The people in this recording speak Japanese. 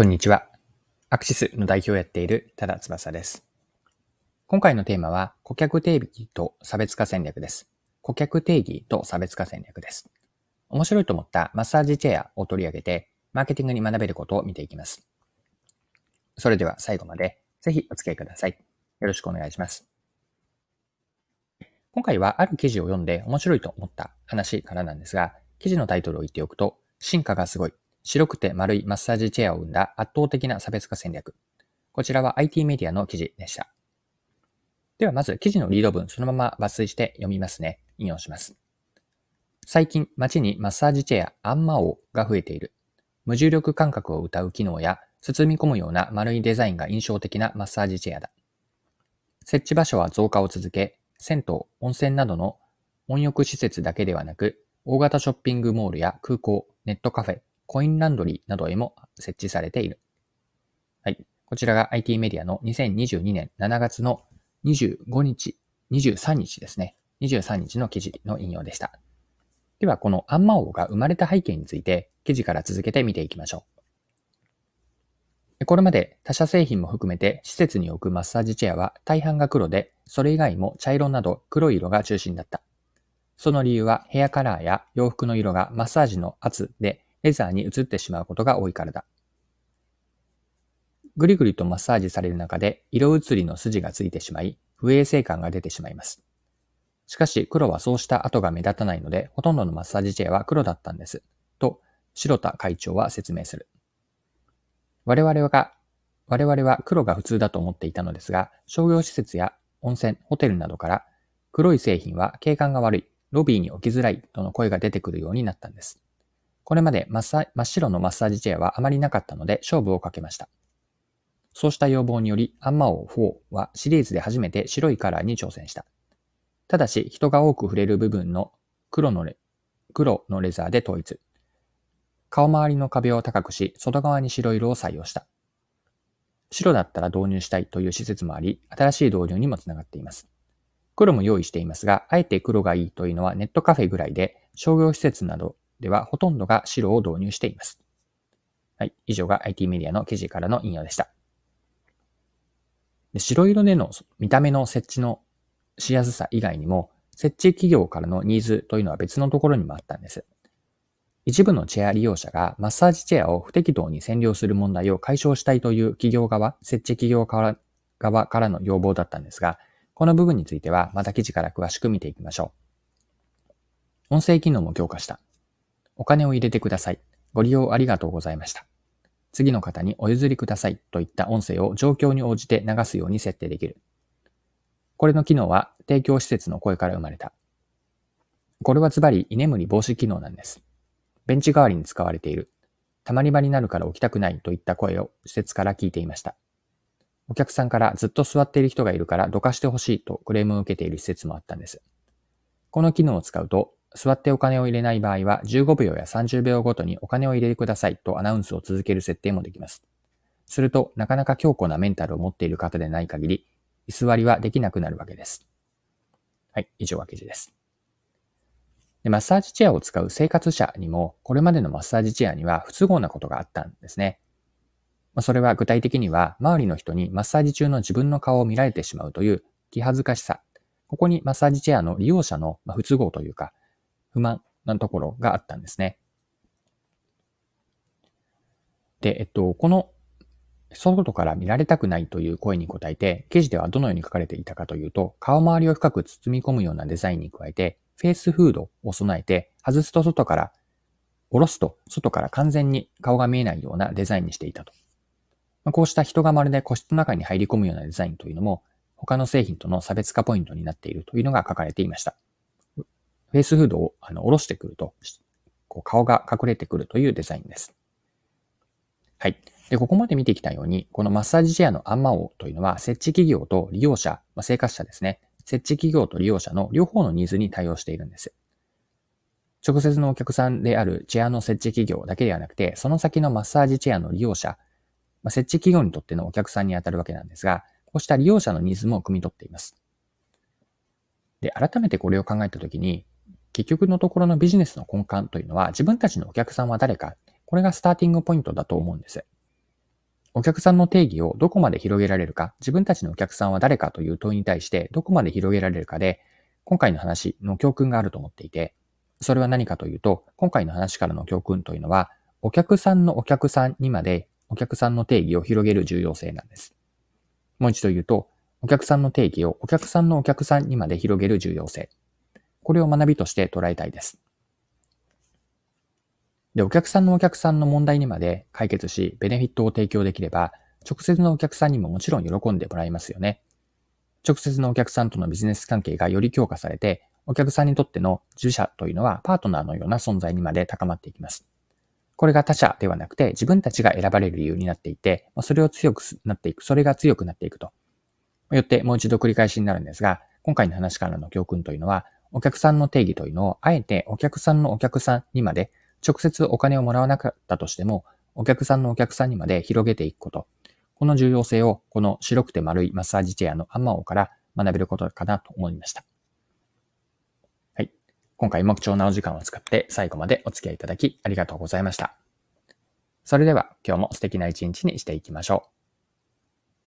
こんにちは。アクシスの代表をやっている多田翼です。今回のテーマは顧客定義と差別化戦略です。顧客定義と差別化戦略です。面白いと思ったマッサージチェアを取り上げて、マーケティングに学べることを見ていきます。それでは最後までぜひお付き合いください。よろしくお願いします。今回はある記事を読んで面白いと思った話からなんですが、記事のタイトルを言っておくと、進化がすごい。白くて丸いマッサージチェアを生んだ圧倒的な差別化戦略。こちらは IT メディアの記事でした。ではまず記事のリード文そのまま抜粋して読みますね。引用します。最近街にマッサージチェアアンマオが増えている。無重力感覚を歌う機能や包み込むような丸いデザインが印象的なマッサージチェアだ。設置場所は増加を続け、銭湯、温泉などの温浴施設だけではなく、大型ショッピングモールや空港、ネットカフェ、コインランドリーなどへも設置されている。はい。こちらが IT メディアの2022年7月の25日、23日ですね。23日の記事の引用でした。では、このアンマオが生まれた背景について、記事から続けて見ていきましょう。これまで他社製品も含めて施設に置くマッサージチェアは大半が黒で、それ以外も茶色など黒い色が中心だった。その理由はヘアカラーや洋服の色がマッサージの圧でレザーに移ってしまうことが多いからだ。ぐりぐりとマッサージされる中で色移りの筋がついてしまい、不衛生感が出てしまいます。しかし黒はそうした跡が目立たないので、ほとんどのマッサージチェアは黒だったんです。と、白田会長は説明する。我々は、我々は黒が普通だと思っていたのですが、商業施設や温泉、ホテルなどから黒い製品は景観が悪い、ロビーに置きづらいとの声が出てくるようになったんです。これまで真っ白のマッサージチェアはあまりなかったので勝負をかけました。そうした要望により、アンマオ4はシリーズで初めて白いカラーに挑戦した。ただし、人が多く触れる部分の黒のレ黒のレザーで統一。顔周りの壁を高くし、外側に白色を採用した。白だったら導入したいという施設もあり、新しい導入にもつながっています。黒も用意していますが、あえて黒がいいというのはネットカフェぐらいで、商業施設などではほとんどが白を導入しています。はい。以上が IT メディアの記事からの引用でした。で白色での見た目の設置のしやすさ以外にも、設置企業からのニーズというのは別のところにもあったんです。一部のチェア利用者がマッサージチェアを不適当に占領する問題を解消したいという企業側、設置企業側からの要望だったんですが、この部分についてはまた記事から詳しく見ていきましょう。音声機能も強化した。お金を入れてください。ご利用ありがとうございました。次の方にお譲りくださいといった音声を状況に応じて流すように設定できる。これの機能は提供施設の声から生まれた。これはズバリ居眠り防止機能なんです。ベンチ代わりに使われている。たまり場になるから起きたくないといった声を施設から聞いていました。お客さんからずっと座っている人がいるからどかしてほしいとクレームを受けている施設もあったんです。この機能を使うと座ってお金を入れない場合は15秒や30秒ごとにお金を入れてくださいとアナウンスを続ける設定もできます。すると、なかなか強固なメンタルを持っている方でない限り、居座りはできなくなるわけです。はい、以上が記事です。でマッサージチェアを使う生活者にも、これまでのマッサージチェアには不都合なことがあったんですね。まあ、それは具体的には、周りの人にマッサージ中の自分の顔を見られてしまうという気恥ずかしさ。ここにマッサージチェアの利用者の不都合というか、不満なところがあったんですね。で、えっと、この外から見られたくないという声に応えて、記事ではどのように書かれていたかというと、顔周りを深く包み込むようなデザインに加えて、フェイスフードを備えて、外すと外から、下ろすと外から完全に顔が見えないようなデザインにしていたと。ま、こうした人がまるで個室の中に入り込むようなデザインというのも、他の製品との差別化ポイントになっているというのが書かれていました。フェイスフードをあの下ろしてくると、こう顔が隠れてくるというデザインです。はい。で、ここまで見てきたように、このマッサージチェアのアンマオというのは、設置企業と利用者、まあ、生活者ですね。設置企業と利用者の両方のニーズに対応しているんです。直接のお客さんであるチェアの設置企業だけではなくて、その先のマッサージチェアの利用者、まあ、設置企業にとってのお客さんに当たるわけなんですが、こうした利用者のニーズも汲み取っています。で、改めてこれを考えたときに、結局のところのビジネスの根幹というのは自分たちのお客さんは誰か、これがスターティングポイントだと思うんです。お客さんの定義をどこまで広げられるか、自分たちのお客さんは誰かという問いに対してどこまで広げられるかで、今回の話の教訓があると思っていて、それは何かというと、今回の話からの教訓というのは、お客さんのお客さんにまでお客さんの定義を広げる重要性なんです。もう一度言うと、お客さんの定義をお客さんのお客さんにまで広げる重要性。これを学びとして捉えたいです。で、お客さんのお客さんの問題にまで解決し、ベネフィットを提供できれば、直接のお客さんにももちろん喜んでもらいますよね。直接のお客さんとのビジネス関係がより強化されて、お客さんにとっての自社というのはパートナーのような存在にまで高まっていきます。これが他者ではなくて自分たちが選ばれる理由になっていて、それを強くなっていく、それが強くなっていくと。よってもう一度繰り返しになるんですが、今回の話からの教訓というのは、お客さんの定義というのを、あえてお客さんのお客さんにまで直接お金をもらわなかったとしても、お客さんのお客さんにまで広げていくこと。この重要性を、この白くて丸いマッサージチェアのアンマオから学べることかなと思いました。はい。今回も貴重なお時間を使って最後までお付き合いいただきありがとうございました。それでは今日も素敵な一日にしていきましょう。